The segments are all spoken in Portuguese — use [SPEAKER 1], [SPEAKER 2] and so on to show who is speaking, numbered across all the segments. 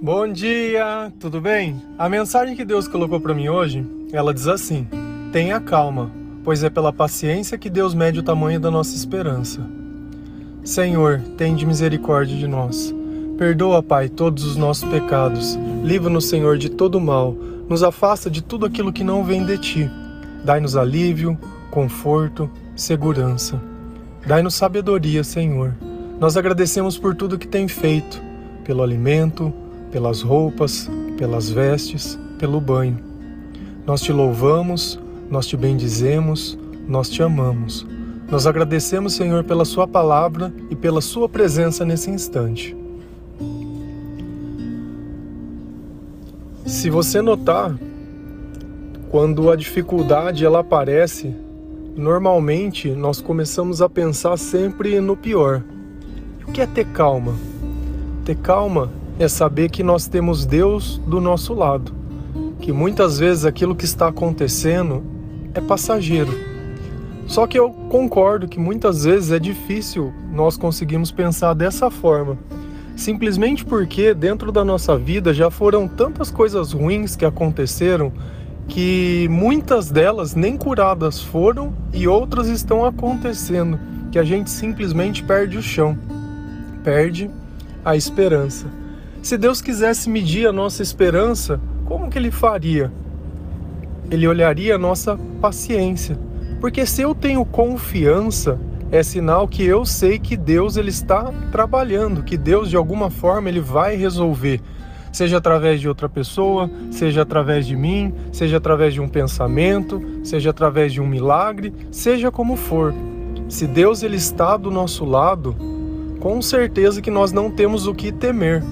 [SPEAKER 1] Bom dia, tudo bem? A mensagem que Deus colocou para mim hoje, ela diz assim: Tenha calma, pois é pela paciência que Deus mede o tamanho da nossa esperança. Senhor, tende misericórdia de nós. Perdoa, Pai, todos os nossos pecados. Livra-nos, Senhor, de todo mal. Nos afasta de tudo aquilo que não vem de ti. Dai-nos alívio, conforto, segurança. Dai-nos sabedoria, Senhor. Nós agradecemos por tudo que tem feito, pelo alimento, pelas roupas, pelas vestes, pelo banho. Nós te louvamos, nós te bendizemos, nós te amamos. Nós agradecemos, Senhor, pela Sua palavra e pela Sua presença nesse instante. Se você notar, quando a dificuldade ela aparece, normalmente nós começamos a pensar sempre no pior. O que é ter calma? Ter calma é saber que nós temos Deus do nosso lado, que muitas vezes aquilo que está acontecendo é passageiro. Só que eu concordo que muitas vezes é difícil nós conseguirmos pensar dessa forma, simplesmente porque dentro da nossa vida já foram tantas coisas ruins que aconteceram que muitas delas nem curadas foram e outras estão acontecendo, que a gente simplesmente perde o chão, perde a esperança. Se Deus quisesse medir a nossa esperança, como que ele faria? Ele olharia a nossa paciência. Porque se eu tenho confiança, é sinal que eu sei que Deus ele está trabalhando, que Deus de alguma forma ele vai resolver, seja através de outra pessoa, seja através de mim, seja através de um pensamento, seja através de um milagre, seja como for. Se Deus ele está do nosso lado, com certeza que nós não temos o que temer.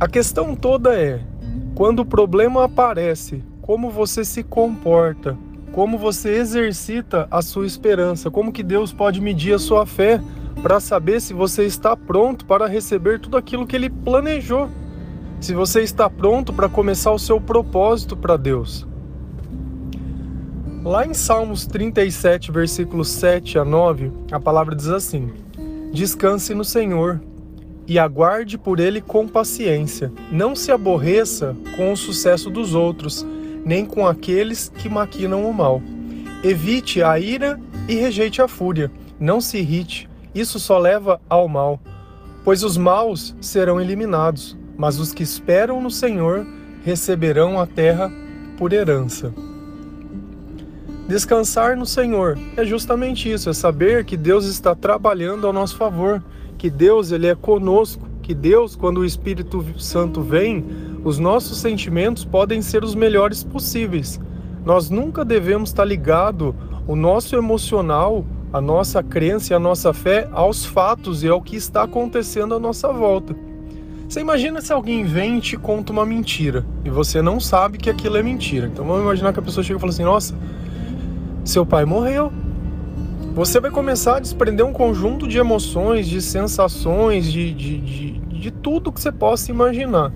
[SPEAKER 1] A questão toda é: quando o problema aparece, como você se comporta, como você exercita a sua esperança, como que Deus pode medir a sua fé para saber se você está pronto para receber tudo aquilo que ele planejou. Se você está pronto para começar o seu propósito para Deus. Lá em Salmos 37, versículos 7 a 9, a palavra diz assim: Descanse no Senhor e aguarde por ele com paciência. Não se aborreça com o sucesso dos outros, nem com aqueles que maquinam o mal. Evite a ira e rejeite a fúria. Não se irrite, isso só leva ao mal. Pois os maus serão eliminados, mas os que esperam no Senhor receberão a terra por herança. Descansar no Senhor é justamente isso, é saber que Deus está trabalhando ao nosso favor que Deus ele é conosco, que Deus, quando o Espírito Santo vem, os nossos sentimentos podem ser os melhores possíveis. Nós nunca devemos estar ligado o nosso emocional, a nossa crença e a nossa fé aos fatos e ao que está acontecendo à nossa volta. Você imagina se alguém vem e te conta uma mentira e você não sabe que aquilo é mentira. Então vamos imaginar que a pessoa chega e fala assim: Nossa, seu pai morreu você vai começar a desprender um conjunto de emoções, de sensações, de, de, de, de tudo que você possa imaginar.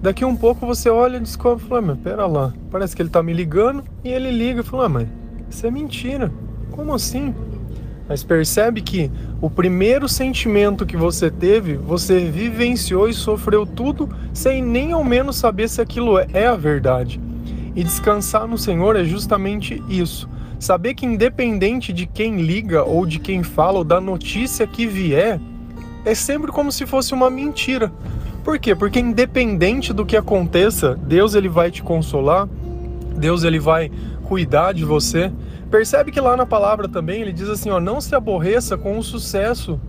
[SPEAKER 1] Daqui um pouco você olha e descobre, fala, mas pera lá, parece que ele tá me ligando e ele liga e fala, ah, mas isso é mentira. Como assim? Mas percebe que o primeiro sentimento que você teve, você vivenciou e sofreu tudo sem nem ao menos saber se aquilo é a verdade. E descansar no Senhor é justamente isso. Saber que independente de quem liga ou de quem fala ou da notícia que vier, é sempre como se fosse uma mentira. Por quê? Porque independente do que aconteça, Deus ele vai te consolar, Deus ele vai cuidar de você. Percebe que lá na palavra também ele diz assim, ó, não se aborreça com o sucesso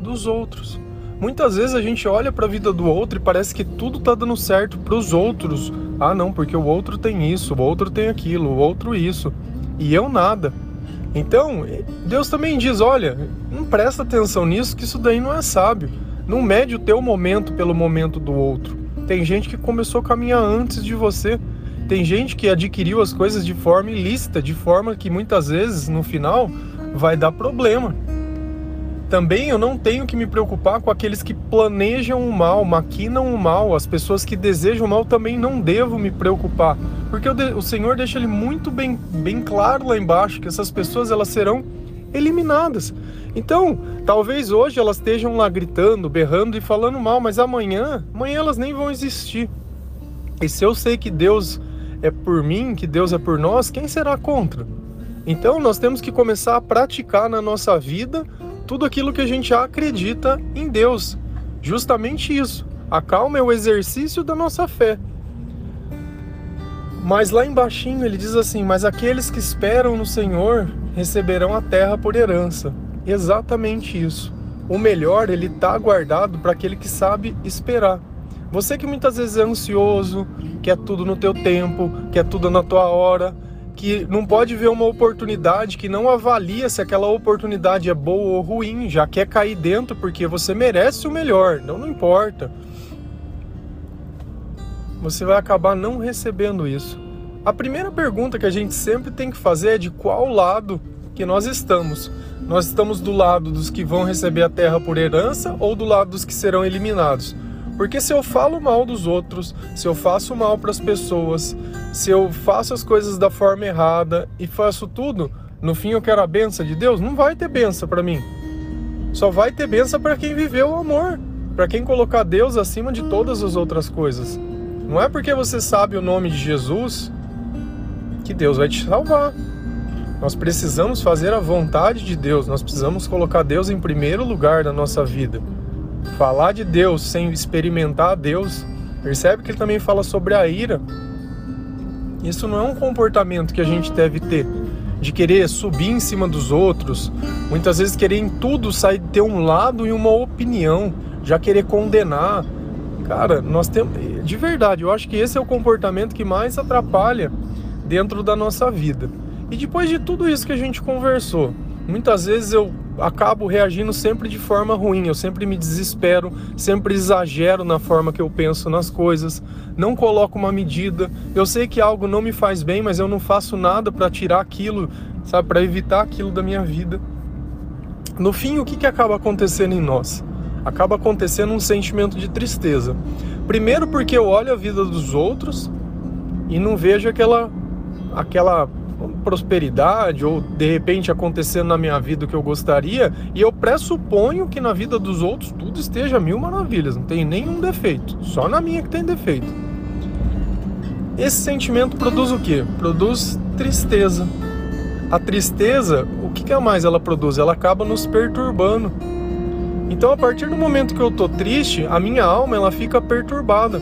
[SPEAKER 1] dos outros. Muitas vezes a gente olha para a vida do outro e parece que tudo tá dando certo para os outros. Ah, não, porque o outro tem isso, o outro tem aquilo, o outro isso e eu nada. Então, Deus também diz: olha, não presta atenção nisso, que isso daí não é sábio. Não mede o teu momento pelo momento do outro. Tem gente que começou a caminhar antes de você. Tem gente que adquiriu as coisas de forma ilícita, de forma que muitas vezes no final vai dar problema. Também eu não tenho que me preocupar com aqueles que planejam o mal, maquinam o mal, as pessoas que desejam o mal também não devo me preocupar, porque o, Senhor deixa ele muito bem, bem claro lá embaixo que essas pessoas elas serão eliminadas. Então, talvez hoje elas estejam lá gritando, berrando e falando mal, mas amanhã, amanhã elas nem vão existir. E se eu sei que Deus é por mim, que Deus é por nós, quem será contra? Então, nós temos que começar a praticar na nossa vida tudo aquilo que a gente acredita em Deus. Justamente isso. A calma é o exercício da nossa fé. Mas lá embaixo ele diz assim: "Mas aqueles que esperam no Senhor receberão a terra por herança". Exatamente isso. O melhor ele está guardado para aquele que sabe esperar. Você que muitas vezes é ansioso, quer tudo no teu tempo, quer tudo na tua hora, que não pode ver uma oportunidade, que não avalia se aquela oportunidade é boa ou ruim, já quer cair dentro porque você merece o melhor, não, não importa. Você vai acabar não recebendo isso. A primeira pergunta que a gente sempre tem que fazer é de qual lado que nós estamos. Nós estamos do lado dos que vão receber a terra por herança ou do lado dos que serão eliminados? Porque se eu falo mal dos outros, se eu faço mal para as pessoas, se eu faço as coisas da forma errada e faço tudo, no fim eu quero a benção de Deus, não vai ter benção para mim. Só vai ter benção para quem viveu o amor, para quem colocar Deus acima de todas as outras coisas. Não é porque você sabe o nome de Jesus que Deus vai te salvar. Nós precisamos fazer a vontade de Deus, nós precisamos colocar Deus em primeiro lugar na nossa vida. Falar de Deus sem experimentar Deus, percebe que ele também fala sobre a ira. Isso não é um comportamento que a gente deve ter, de querer subir em cima dos outros, muitas vezes querer em tudo sair ter um lado e uma opinião, já querer condenar. Cara, nós temos, de verdade, eu acho que esse é o comportamento que mais atrapalha dentro da nossa vida. E depois de tudo isso que a gente conversou, muitas vezes eu acabo reagindo sempre de forma ruim, eu sempre me desespero, sempre exagero na forma que eu penso nas coisas, não coloco uma medida. Eu sei que algo não me faz bem, mas eu não faço nada para tirar aquilo, sabe, para evitar aquilo da minha vida. No fim, o que, que acaba acontecendo em nós? Acaba acontecendo um sentimento de tristeza. Primeiro, porque eu olho a vida dos outros e não vejo aquela, aquela prosperidade ou de repente acontecendo na minha vida o que eu gostaria e eu pressuponho que na vida dos outros tudo esteja mil maravilhas, não tem nenhum defeito, só na minha que tem defeito. Esse sentimento produz o que? Produz tristeza. A tristeza, o que, é mais ela produz? Ela acaba nos perturbando. Então, a partir do momento que eu tô triste, a minha alma ela fica perturbada.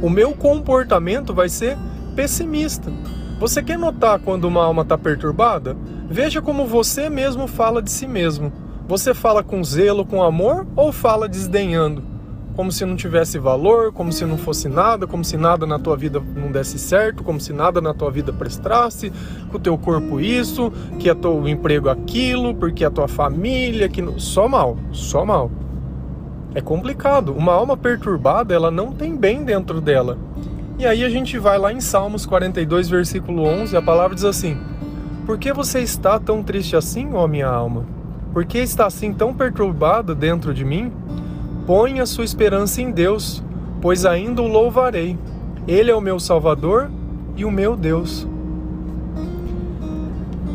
[SPEAKER 1] O meu comportamento vai ser pessimista. Você quer notar quando uma alma está perturbada? Veja como você mesmo fala de si mesmo. Você fala com zelo, com amor ou fala desdenhando? Como se não tivesse valor, como se não fosse nada, como se nada na tua vida não desse certo, como se nada na tua vida prestasse, com o teu corpo isso, que é teu emprego aquilo, porque a tua família, que só mal, só mal. É complicado. Uma alma perturbada, ela não tem bem dentro dela. E aí a gente vai lá em Salmos 42, versículo 11, a palavra diz assim: Por que você está tão triste assim, ó minha alma? Por que está assim tão perturbada dentro de mim? Põe a sua esperança em Deus, pois ainda o louvarei. Ele é o meu Salvador e o meu Deus.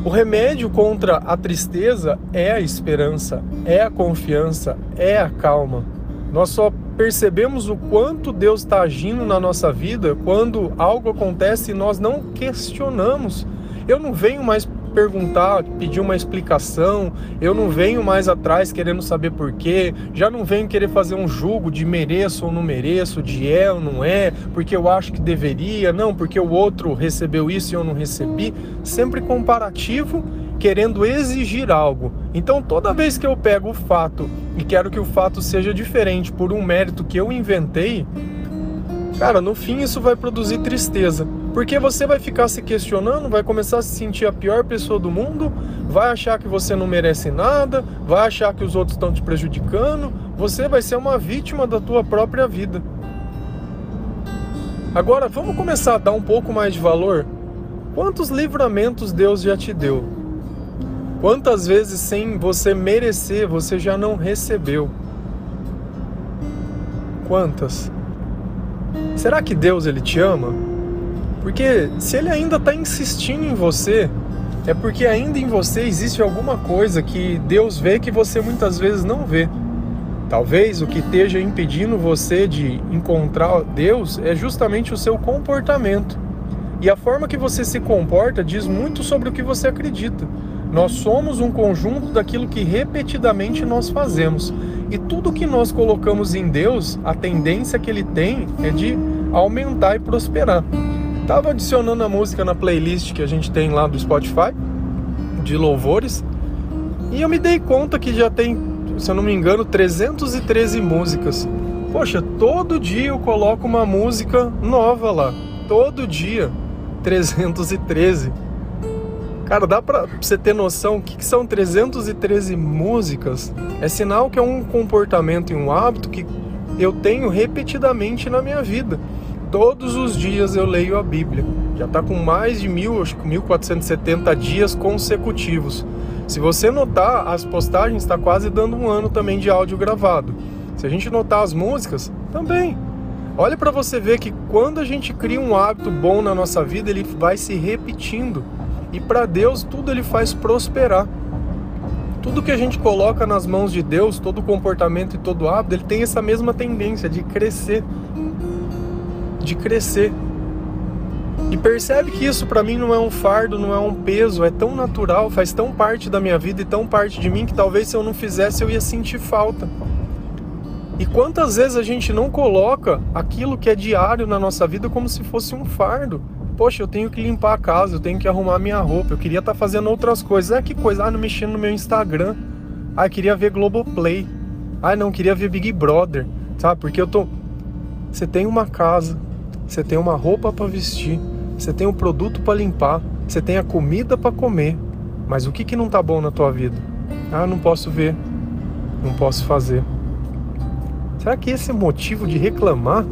[SPEAKER 1] O remédio contra a tristeza é a esperança, é a confiança, é a calma. Nós só percebemos o quanto Deus está agindo na nossa vida quando algo acontece e nós não questionamos. Eu não venho mais perguntar, pedir uma explicação, eu não venho mais atrás querendo saber porquê, já não venho querer fazer um julgo de mereço ou não mereço, de é ou não é, porque eu acho que deveria, não, porque o outro recebeu isso e eu não recebi. Sempre comparativo querendo exigir algo. Então, toda vez que eu pego o fato e quero que o fato seja diferente por um mérito que eu inventei, cara, no fim isso vai produzir tristeza. Porque você vai ficar se questionando, vai começar a se sentir a pior pessoa do mundo, vai achar que você não merece nada, vai achar que os outros estão te prejudicando, você vai ser uma vítima da tua própria vida. Agora, vamos começar a dar um pouco mais de valor? Quantos livramentos Deus já te deu? Quantas vezes sem você merecer você já não recebeu? Quantas? Será que Deus ele te ama? Porque se ele ainda está insistindo em você, é porque ainda em você existe alguma coisa que Deus vê que você muitas vezes não vê. Talvez o que esteja impedindo você de encontrar Deus é justamente o seu comportamento. E a forma que você se comporta diz muito sobre o que você acredita. Nós somos um conjunto daquilo que repetidamente nós fazemos. E tudo que nós colocamos em Deus, a tendência que ele tem é de aumentar e prosperar. Tava adicionando a música na playlist que a gente tem lá do Spotify de louvores e eu me dei conta que já tem, se eu não me engano, 313 músicas. Poxa, todo dia eu coloco uma música nova lá. Todo dia. 313. Cara, dá pra você ter noção que, que são 313 músicas? É sinal que é um comportamento e um hábito que eu tenho repetidamente na minha vida. Todos os dias eu leio a Bíblia. Já está com mais de mil, acho que 1470 dias consecutivos. Se você notar, as postagens está quase dando um ano também de áudio gravado. Se a gente notar as músicas, também. Olha para você ver que quando a gente cria um hábito bom na nossa vida, ele vai se repetindo. E para Deus, tudo ele faz prosperar. Tudo que a gente coloca nas mãos de Deus, todo comportamento e todo hábito, ele tem essa mesma tendência de crescer. De crescer. E percebe que isso para mim não é um fardo, não é um peso, é tão natural, faz tão parte da minha vida e tão parte de mim que talvez se eu não fizesse eu ia sentir falta. E quantas vezes a gente não coloca aquilo que é diário na nossa vida como se fosse um fardo? Poxa, eu tenho que limpar a casa, eu tenho que arrumar minha roupa, eu queria estar tá fazendo outras coisas. Ah, que coisa, ah, não mexendo no meu Instagram. Ah, queria ver Globoplay. Ah, não, queria ver Big Brother. Sabe? Porque eu tô. Você tem uma casa, você tem uma roupa para vestir, você tem um produto para limpar, você tem a comida para comer. Mas o que, que não tá bom na tua vida? Ah, não posso ver, não posso fazer. Será que esse é motivo de reclamar?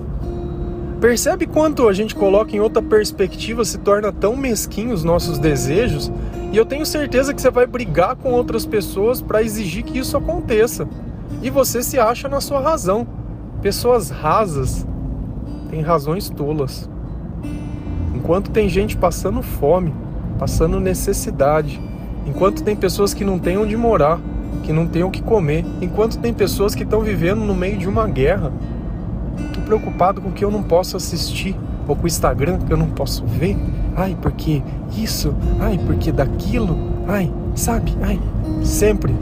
[SPEAKER 1] Percebe quanto a gente coloca em outra perspectiva se torna tão mesquinho os nossos desejos? E eu tenho certeza que você vai brigar com outras pessoas para exigir que isso aconteça. E você se acha na sua razão. Pessoas rasas têm razões tolas. Enquanto tem gente passando fome, passando necessidade, enquanto tem pessoas que não têm onde morar, que não tem o que comer, enquanto tem pessoas que estão vivendo no meio de uma guerra. Preocupado com o que eu não posso assistir, ou com o Instagram que eu não posso ver. Ai, porque isso, ai, porque daquilo, ai, sabe, ai, sempre.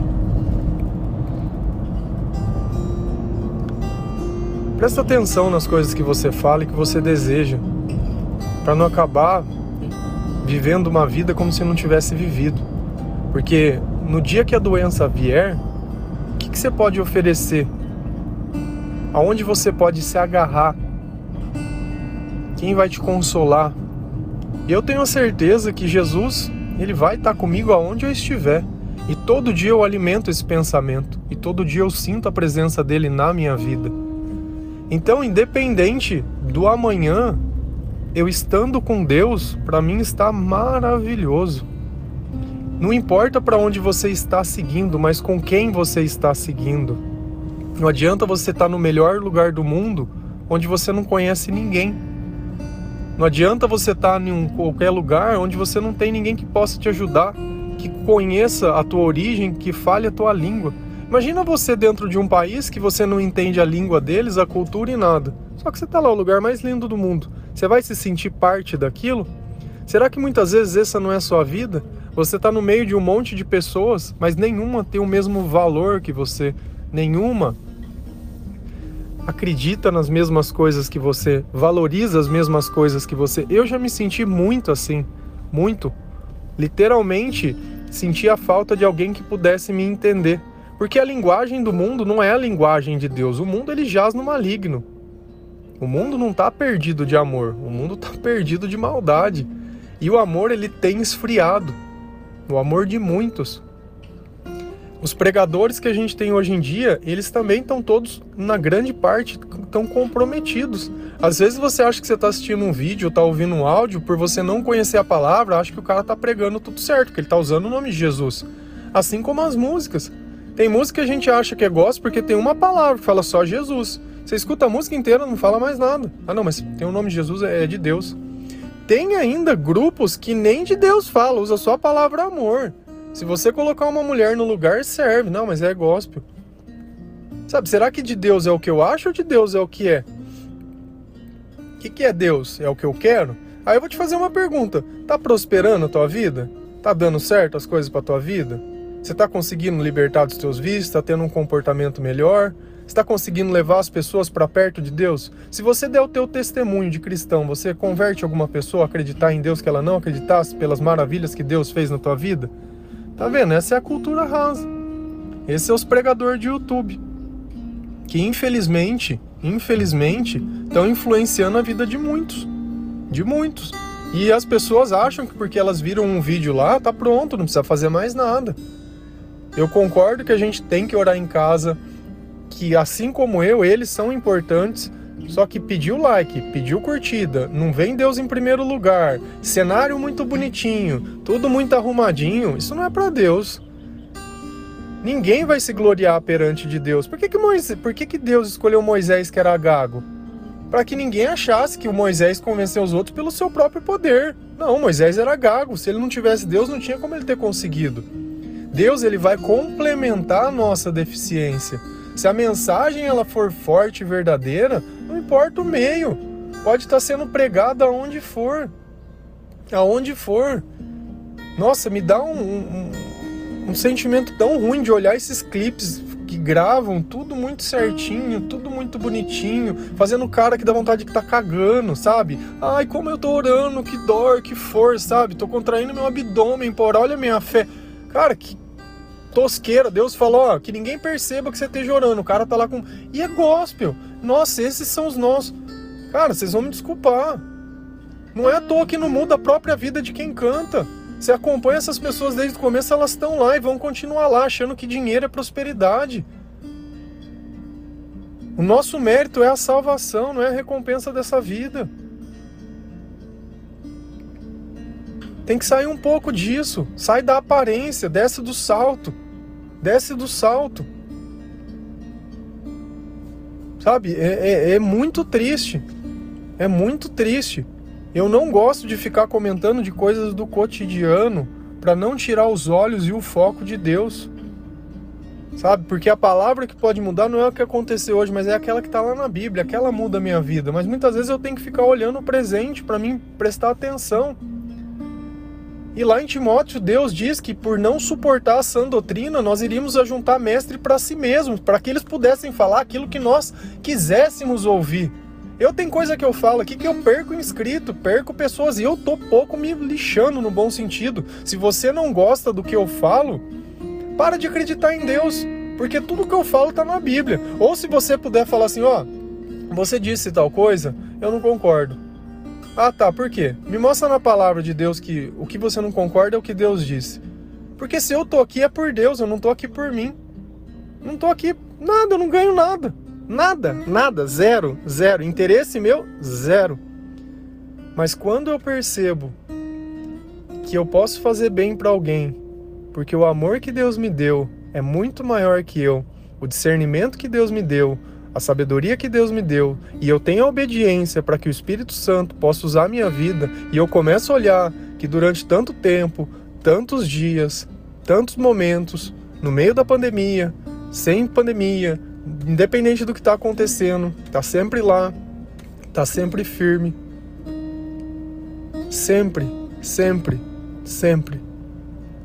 [SPEAKER 1] Presta atenção nas coisas que você fala e que você deseja, para não acabar vivendo uma vida como se não tivesse vivido. Porque no dia que a doença vier, o que, que você pode oferecer? Aonde você pode se agarrar? Quem vai te consolar? E eu tenho a certeza que Jesus, ele vai estar comigo aonde eu estiver. E todo dia eu alimento esse pensamento. E todo dia eu sinto a presença dele na minha vida. Então, independente do amanhã, eu estando com Deus, para mim está maravilhoso. Não importa para onde você está seguindo, mas com quem você está seguindo. Não adianta você estar tá no melhor lugar do mundo onde você não conhece ninguém. Não adianta você estar tá em qualquer lugar onde você não tem ninguém que possa te ajudar, que conheça a tua origem, que fale a tua língua. Imagina você dentro de um país que você não entende a língua deles, a cultura e nada. Só que você está lá, o lugar mais lindo do mundo. Você vai se sentir parte daquilo? Será que muitas vezes essa não é a sua vida? Você está no meio de um monte de pessoas, mas nenhuma tem o mesmo valor que você, nenhuma acredita nas mesmas coisas que você, valoriza as mesmas coisas que você. Eu já me senti muito assim, muito. Literalmente senti a falta de alguém que pudesse me entender. Porque a linguagem do mundo não é a linguagem de Deus. O mundo ele jaz no maligno. O mundo não está perdido de amor, o mundo está perdido de maldade. E o amor ele tem esfriado o amor de muitos. Os pregadores que a gente tem hoje em dia, eles também estão todos, na grande parte, estão comprometidos. Às vezes você acha que você está assistindo um vídeo, está ouvindo um áudio, por você não conhecer a palavra, acha que o cara está pregando tudo certo, que ele está usando o nome de Jesus. Assim como as músicas. Tem música que a gente acha que é gospel porque tem uma palavra fala só Jesus. Você escuta a música inteira, não fala mais nada. Ah, não, mas tem o nome de Jesus, é de Deus. tem ainda grupos que nem de Deus fala, usa só a palavra amor. Se você colocar uma mulher no lugar, serve. Não, mas é gospel. Sabe, será que de Deus é o que eu acho ou de Deus é o que é? O que, que é Deus? É o que eu quero? Aí eu vou te fazer uma pergunta. Tá prosperando a tua vida? Tá dando certo as coisas pra tua vida? Você tá conseguindo libertar dos teus vícios? Tá tendo um comportamento melhor? está conseguindo levar as pessoas para perto de Deus? Se você der o teu testemunho de cristão, você converte alguma pessoa a acreditar em Deus que ela não acreditasse pelas maravilhas que Deus fez na tua vida? Tá vendo? Essa é a cultura rasa. Esse é os pregadores de YouTube. Que infelizmente, infelizmente, estão influenciando a vida de muitos. De muitos. E as pessoas acham que porque elas viram um vídeo lá, tá pronto, não precisa fazer mais nada. Eu concordo que a gente tem que orar em casa, que, assim como eu, eles são importantes. Só que pediu like, pediu curtida, não vem Deus em primeiro lugar, cenário muito bonitinho, tudo muito arrumadinho, isso não é para Deus. Ninguém vai se gloriar perante de Deus. Por que, que, Moisés, por que, que Deus escolheu Moisés que era gago? Para que ninguém achasse que o Moisés convenceu os outros pelo seu próprio poder. Não, Moisés era gago. Se ele não tivesse Deus, não tinha como ele ter conseguido. Deus ele vai complementar a nossa deficiência. Se a mensagem ela for forte e verdadeira, importa o meio, pode estar sendo pregada aonde for, aonde for. Nossa, me dá um, um, um sentimento tão ruim de olhar esses clipes que gravam tudo muito certinho, tudo muito bonitinho, fazendo cara que dá vontade de tá cagando, sabe? Ai, como eu tô orando, que dor, que força, sabe? Tô contraindo meu abdômen, por olha minha fé. Cara, que, tosqueira. Deus falou, ó, que ninguém perceba que você esteja orando. O cara tá lá com. E é gospel. Nossa, esses são os nossos. Cara, vocês vão me desculpar. Não é à toa que não muda a própria vida de quem canta. Você acompanha essas pessoas desde o começo, elas estão lá e vão continuar lá, achando que dinheiro é prosperidade. O nosso mérito é a salvação, não é a recompensa dessa vida. Tem que sair um pouco disso. Sai da aparência, desce do salto. Desce do salto. Sabe? É, é, é muito triste. É muito triste. Eu não gosto de ficar comentando de coisas do cotidiano para não tirar os olhos e o foco de Deus. Sabe? Porque a palavra que pode mudar não é o que aconteceu hoje, mas é aquela que está lá na Bíblia, aquela muda a minha vida. Mas muitas vezes eu tenho que ficar olhando o presente para mim prestar atenção. E lá em Timóteo, Deus diz que por não suportar a sã doutrina, nós iríamos ajuntar mestre para si mesmos, para que eles pudessem falar aquilo que nós quiséssemos ouvir. Eu tenho coisa que eu falo aqui que eu perco inscrito, perco pessoas e eu tô pouco me lixando no bom sentido. Se você não gosta do que eu falo, para de acreditar em Deus, porque tudo que eu falo tá na Bíblia. Ou se você puder falar assim, ó, você disse tal coisa, eu não concordo. Ah, tá, por quê? Me mostra na palavra de Deus que o que você não concorda é o que Deus disse. Porque se eu tô aqui é por Deus, eu não tô aqui por mim. Não tô aqui nada, eu não ganho nada. Nada, nada, zero, zero. Interesse meu, zero. Mas quando eu percebo que eu posso fazer bem para alguém, porque o amor que Deus me deu é muito maior que eu, o discernimento que Deus me deu, a sabedoria que Deus me deu e eu tenho a obediência para que o Espírito Santo possa usar a minha vida e eu começo a olhar que durante tanto tempo, tantos dias, tantos momentos, no meio da pandemia, sem pandemia, independente do que está acontecendo, está sempre lá, está sempre firme. Sempre, sempre, sempre,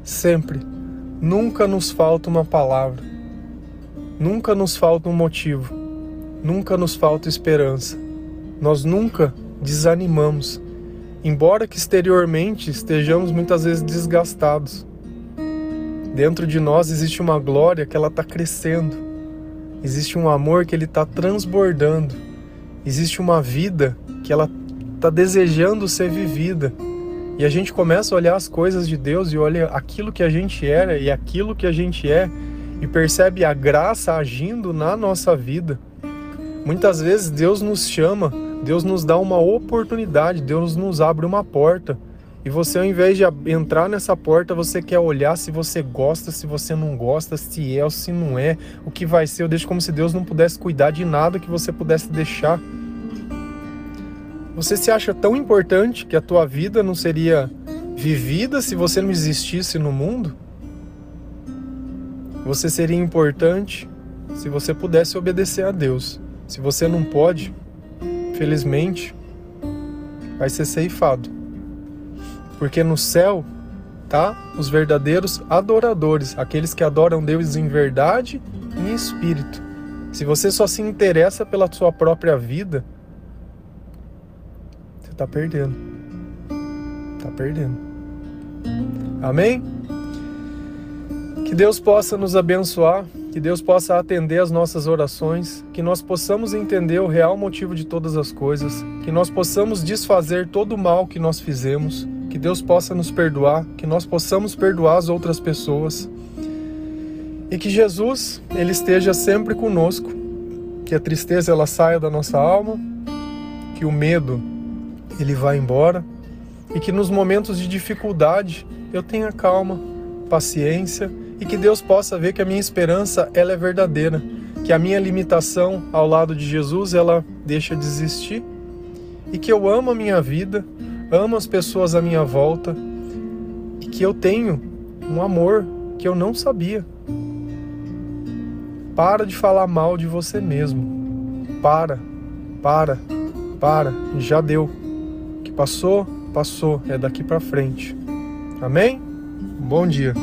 [SPEAKER 1] sempre. Nunca nos falta uma palavra. Nunca nos falta um motivo nunca nos falta esperança. Nós nunca desanimamos, embora que exteriormente estejamos muitas vezes desgastados. Dentro de nós existe uma glória que ela está crescendo, existe um amor que ele está transbordando, existe uma vida que ela está desejando ser vivida. E a gente começa a olhar as coisas de Deus e olha aquilo que a gente era e aquilo que a gente é e percebe a graça agindo na nossa vida. Muitas vezes Deus nos chama, Deus nos dá uma oportunidade, Deus nos abre uma porta. E você, ao invés de entrar nessa porta, você quer olhar se você gosta, se você não gosta, se é ou se não é, o que vai ser. Eu deixo como se Deus não pudesse cuidar de nada que você pudesse deixar. Você se acha tão importante que a tua vida não seria vivida se você não existisse no mundo? Você seria importante se você pudesse obedecer a Deus. Se você não pode, felizmente, vai ser ceifado. Porque no céu tá os verdadeiros adoradores, aqueles que adoram Deus em verdade e em espírito. Se você só se interessa pela sua própria vida, você está perdendo. Está perdendo. Amém? Que Deus possa nos abençoar, que Deus possa atender as nossas orações, que nós possamos entender o real motivo de todas as coisas, que nós possamos desfazer todo o mal que nós fizemos, que Deus possa nos perdoar, que nós possamos perdoar as outras pessoas. E que Jesus ele esteja sempre conosco, que a tristeza ela saia da nossa alma, que o medo ele vá embora e que nos momentos de dificuldade eu tenha calma, paciência e que Deus possa ver que a minha esperança ela é verdadeira, que a minha limitação ao lado de Jesus ela deixa de existir e que eu amo a minha vida, amo as pessoas à minha volta e que eu tenho um amor que eu não sabia. Para de falar mal de você mesmo. Para, para, para. Já deu. O que passou, passou. É daqui para frente. Amém? Bom dia.